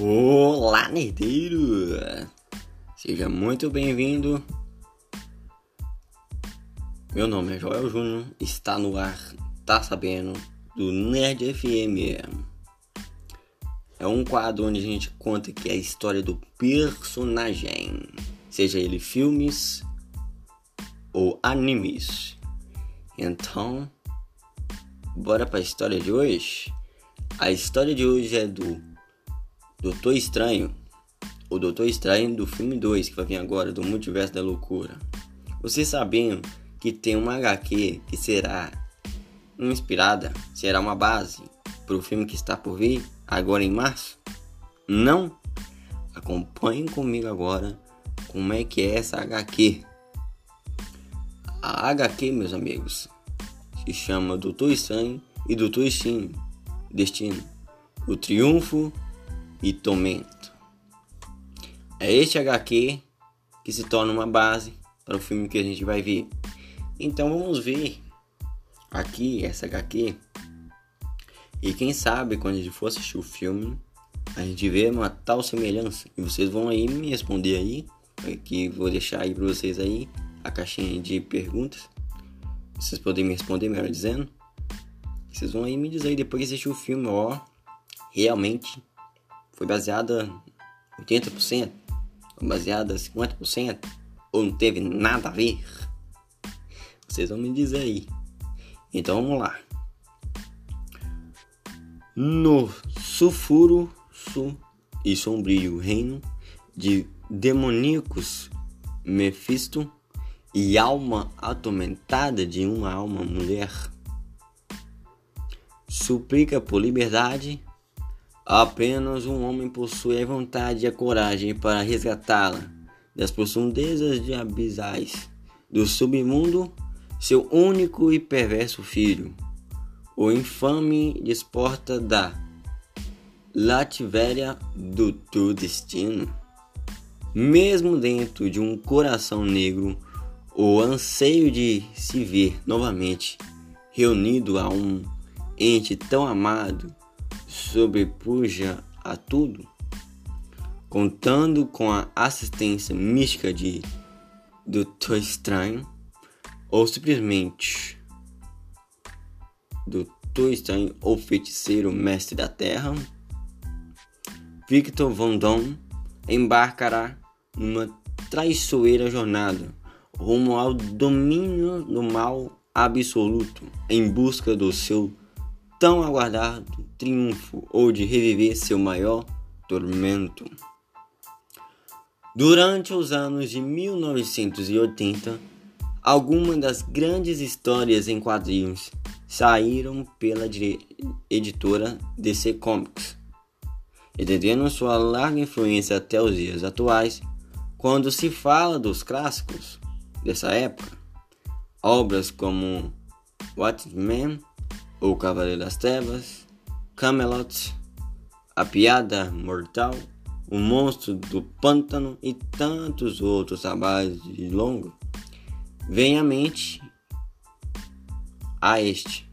Olá, nerdeiro! Seja muito bem-vindo. Meu nome é Joel Júnior, está no ar, tá sabendo, do Nerd FM. É um quadro onde a gente conta que é a história do personagem, seja ele filmes ou animes. Então, bora para a história de hoje? A história de hoje é do Doutor Estranho, o Doutor Estranho do filme 2 que vai vir agora, do Multiverso da Loucura. Vocês sabiam que tem uma HQ que será inspirada, será uma base para o filme que está por vir agora em março? Não? Acompanhem comigo agora como é que é essa HQ. A HQ, meus amigos, se chama Doutor Estranho e Doutor Destino. Destino. O Triunfo e Tormento. É este HQ que se torna uma base para o filme que a gente vai ver. Então vamos ver aqui essa HQ. E quem sabe quando a gente for assistir o filme, a gente vê uma tal semelhança. E vocês vão aí me responder aí. Que vou deixar aí para vocês aí a caixinha de perguntas. Vocês podem me responder, melhor dizendo. Vocês vão aí me dizer aí depois que assistir o filme, ó. Realmente foi baseada 80%, foi baseada 50%, ou não teve nada a ver? Vocês vão me dizer aí. Então vamos lá. No sulfuro su e sombrio reino de demoníacos Mephisto e alma atormentada de uma alma mulher, suplica por liberdade Apenas um homem possui a vontade e a coragem para resgatá-la das profundezas de abisais do submundo, seu único e perverso filho, o infame desporta da Lativéria do teu destino. Mesmo dentro de um coração negro, o anseio de se ver novamente reunido a um ente tão amado sobrepuja a tudo, contando com a assistência mística de Doutor Estranho, ou simplesmente Doutor Estranho ou Feiticeiro Mestre da Terra, Victor Von Doom embarcará numa traiçoeira jornada rumo ao domínio do mal absoluto em busca do seu tão aguardado triunfo ou de reviver seu maior tormento. Durante os anos de 1980, algumas das grandes histórias em quadrinhos saíram pela editora DC Comics, entendendo sua larga influência até os dias atuais. Quando se fala dos clássicos dessa época, obras como Watchmen o Cavaleiro das Trevas, Camelot, A Piada Mortal, O Monstro do Pântano e tantos outros trabalhos de longo, vem à mente a este,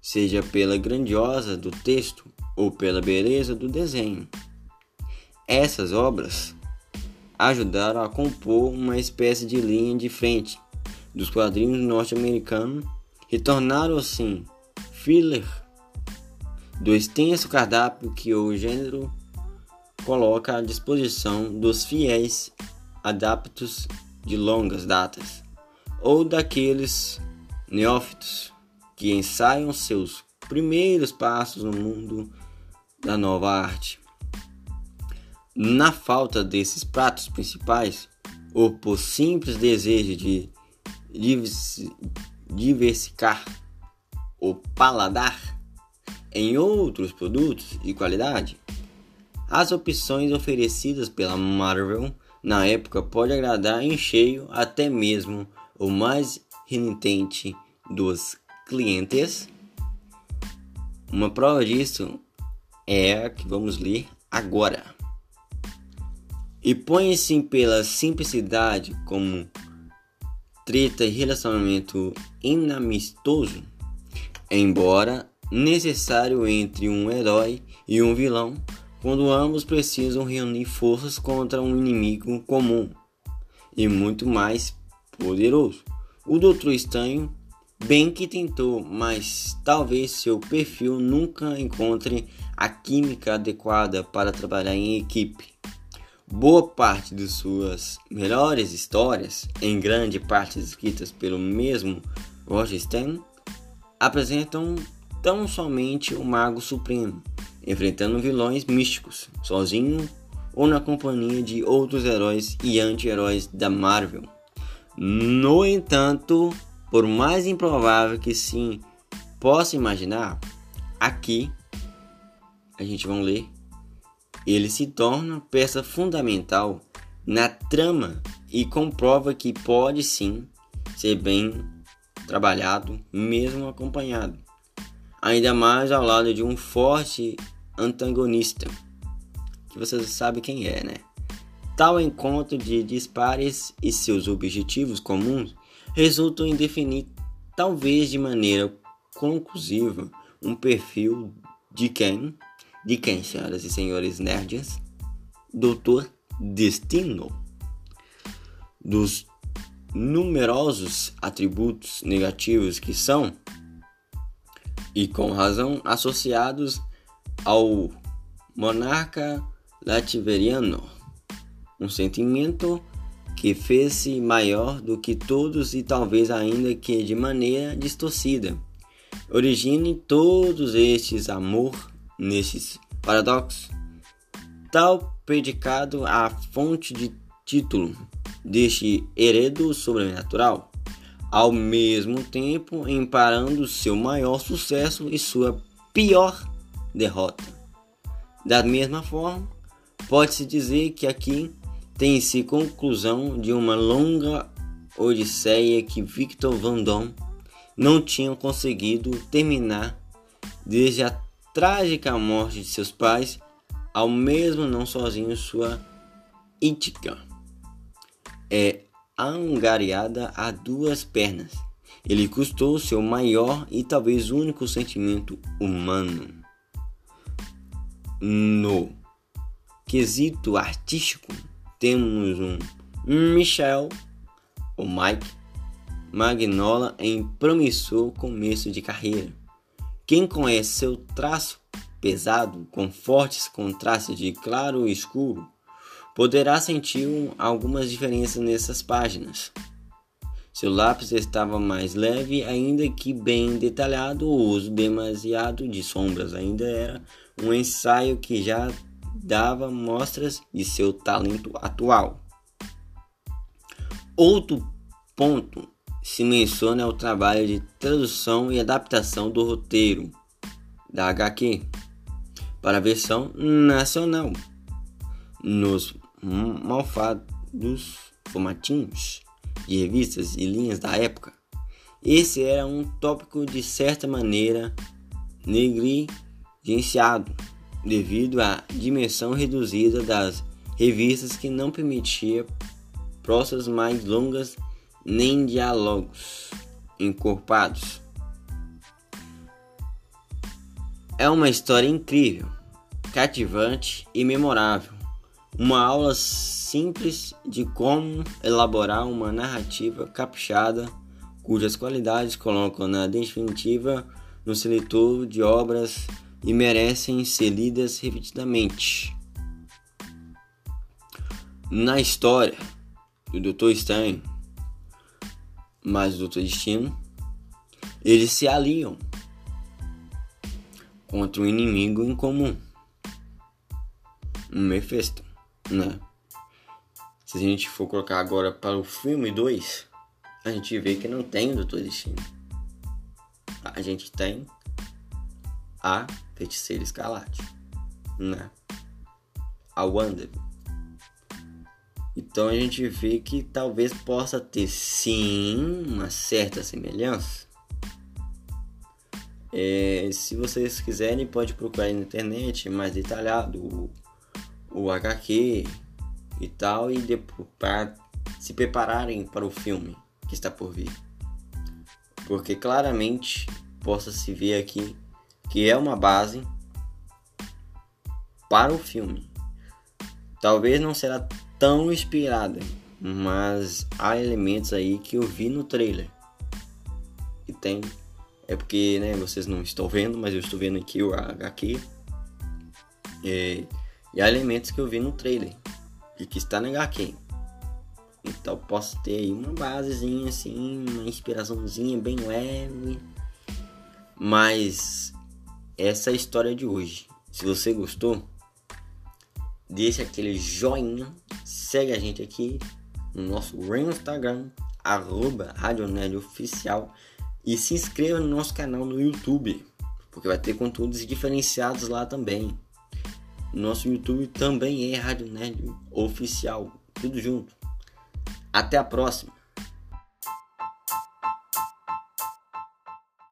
seja pela grandiosa do texto ou pela beleza do desenho. Essas obras ajudaram a compor uma espécie de linha de frente dos quadrinhos norte-americanos e tornaram assim filler do extenso cardápio que o gênero coloca à disposição dos fiéis adeptos de longas datas ou daqueles neófitos que ensaiam seus primeiros passos no mundo da nova arte. Na falta desses pratos principais, ou por simples desejo de diversificar o paladar em outros produtos de qualidade, as opções oferecidas pela Marvel na época pode agradar em cheio até mesmo o mais renitente dos clientes. Uma prova disso é a que vamos ler agora. E põe-se pela simplicidade como treta e relacionamento inamistoso Embora necessário entre um herói e um vilão quando ambos precisam reunir forças contra um inimigo comum e muito mais poderoso. O Doutor Estranho bem que tentou, mas talvez seu perfil nunca encontre a química adequada para trabalhar em equipe. Boa parte de suas melhores histórias, em grande parte escritas pelo mesmo Roger Stern, apresentam tão somente o Mago Supremo, enfrentando vilões místicos, sozinho ou na companhia de outros heróis e anti-heróis da Marvel. No entanto, por mais improvável que sim possa imaginar, aqui a gente vai ler, ele se torna peça fundamental na trama e comprova que pode sim ser bem trabalhado, mesmo acompanhado ainda mais ao lado de um forte antagonista, que você sabe quem é, né? Tal encontro de dispares e seus objetivos comuns resultam em definir, talvez de maneira conclusiva, um perfil de quem, de quem, senhoras e senhores nerds, Doutor Destino. Dos numerosos atributos negativos que são e com razão associados ao monarca lativeriano, um sentimento que fez-se maior do que todos e talvez ainda que de maneira distorcida. Origine todos estes amor nesses paradoxos. Tal predicado a fonte de título deste heredo sobrenatural ao mesmo tempo emparando seu maior sucesso e sua pior derrota. Da mesma forma, pode-se dizer que aqui tem-se conclusão de uma longa odisseia que Victor Van Dom não tinha conseguido terminar desde a trágica morte de seus pais, ao mesmo não sozinho sua Ítica. É angariada a duas pernas. Ele custou seu maior e talvez único sentimento humano. No quesito artístico, temos um Michel, ou Mike, Magnola em promissor começo de carreira. Quem conhece seu traço pesado, com fortes contrastes de claro e escuro, poderá sentir algumas diferenças nessas páginas. Seu lápis estava mais leve, ainda que bem detalhado, o uso demasiado de sombras ainda era um ensaio que já dava mostras de seu talento atual. Outro ponto se menciona é o trabalho de tradução e adaptação do roteiro da HQ para a versão nacional. Nos malfados formatinhos de revistas e linhas da época. Esse era um tópico de certa maneira negligenciado devido à dimensão reduzida das revistas que não permitia prosas mais longas nem diálogos encorpados. É uma história incrível, cativante e memorável uma aula simples de como elaborar uma narrativa caprichada, cujas qualidades colocam na definitiva no seletor de obras e merecem ser lidas repetidamente. Na história do Dr. Stein, mais do Dr. Destino, eles se aliam contra um inimigo em comum, um Mephisto né? Se a gente for colocar agora para o filme 2, a gente vê que não tem o Doutor Destino. A gente tem a Feiticeira Escarlate, né? A Wanda. Então a gente vê que talvez possa ter sim uma certa semelhança. É, se vocês quiserem, pode procurar na internet mais detalhado o HQ e tal, e para se prepararem para o filme que está por vir. Porque claramente possa se ver aqui que é uma base para o filme. Talvez não será tão inspirada, mas há elementos aí que eu vi no trailer. E tem. É porque, né, vocês não estão vendo, mas eu estou vendo aqui o HQ. É, e há elementos que eu vi no trailer e que está na HQ. Então posso ter aí uma basezinha assim, uma inspiraçãozinha bem leve. Mas essa é a história de hoje. Se você gostou, deixa aquele joinha, segue a gente aqui no nosso Instagram, arroba Oficial e se inscreva no nosso canal no YouTube, porque vai ter conteúdos diferenciados lá também. Nosso YouTube também é Rádio Nerd Oficial, tudo junto. Até a próxima!